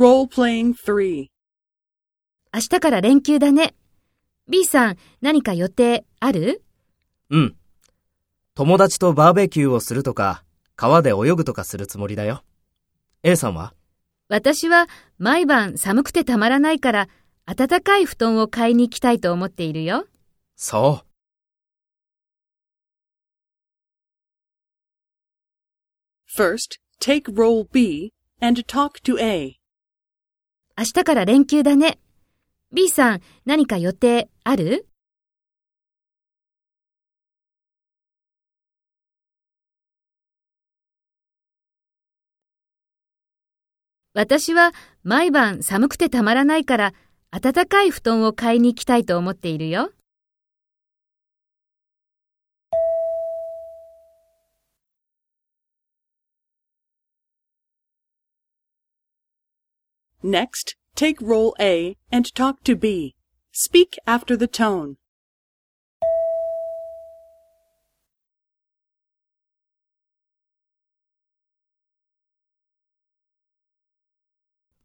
Role-playing 3. 明日から連休だね。B さん、何か予定ある？うん。友達とバーベキューをするとか、川で泳ぐとかするつもりだよ。A さんは？私は毎晩寒くてたまらないから、暖かい布団を買いに行きたいと思っているよ。そう。First, take role B and talk to A. 明日から連休だね。B さん、何か予定ある？私は毎晩寒くてたまらないから、暖かい布団を買いに行きたいと思っているよ。Next, take role A and talk to B. Speak after the tone.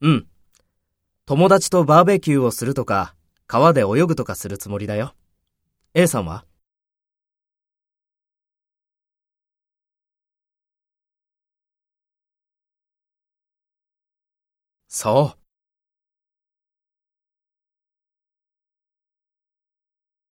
うん。友達とバーベキューをするとか、川で泳ぐとかするつもりだよ。A さんはそう。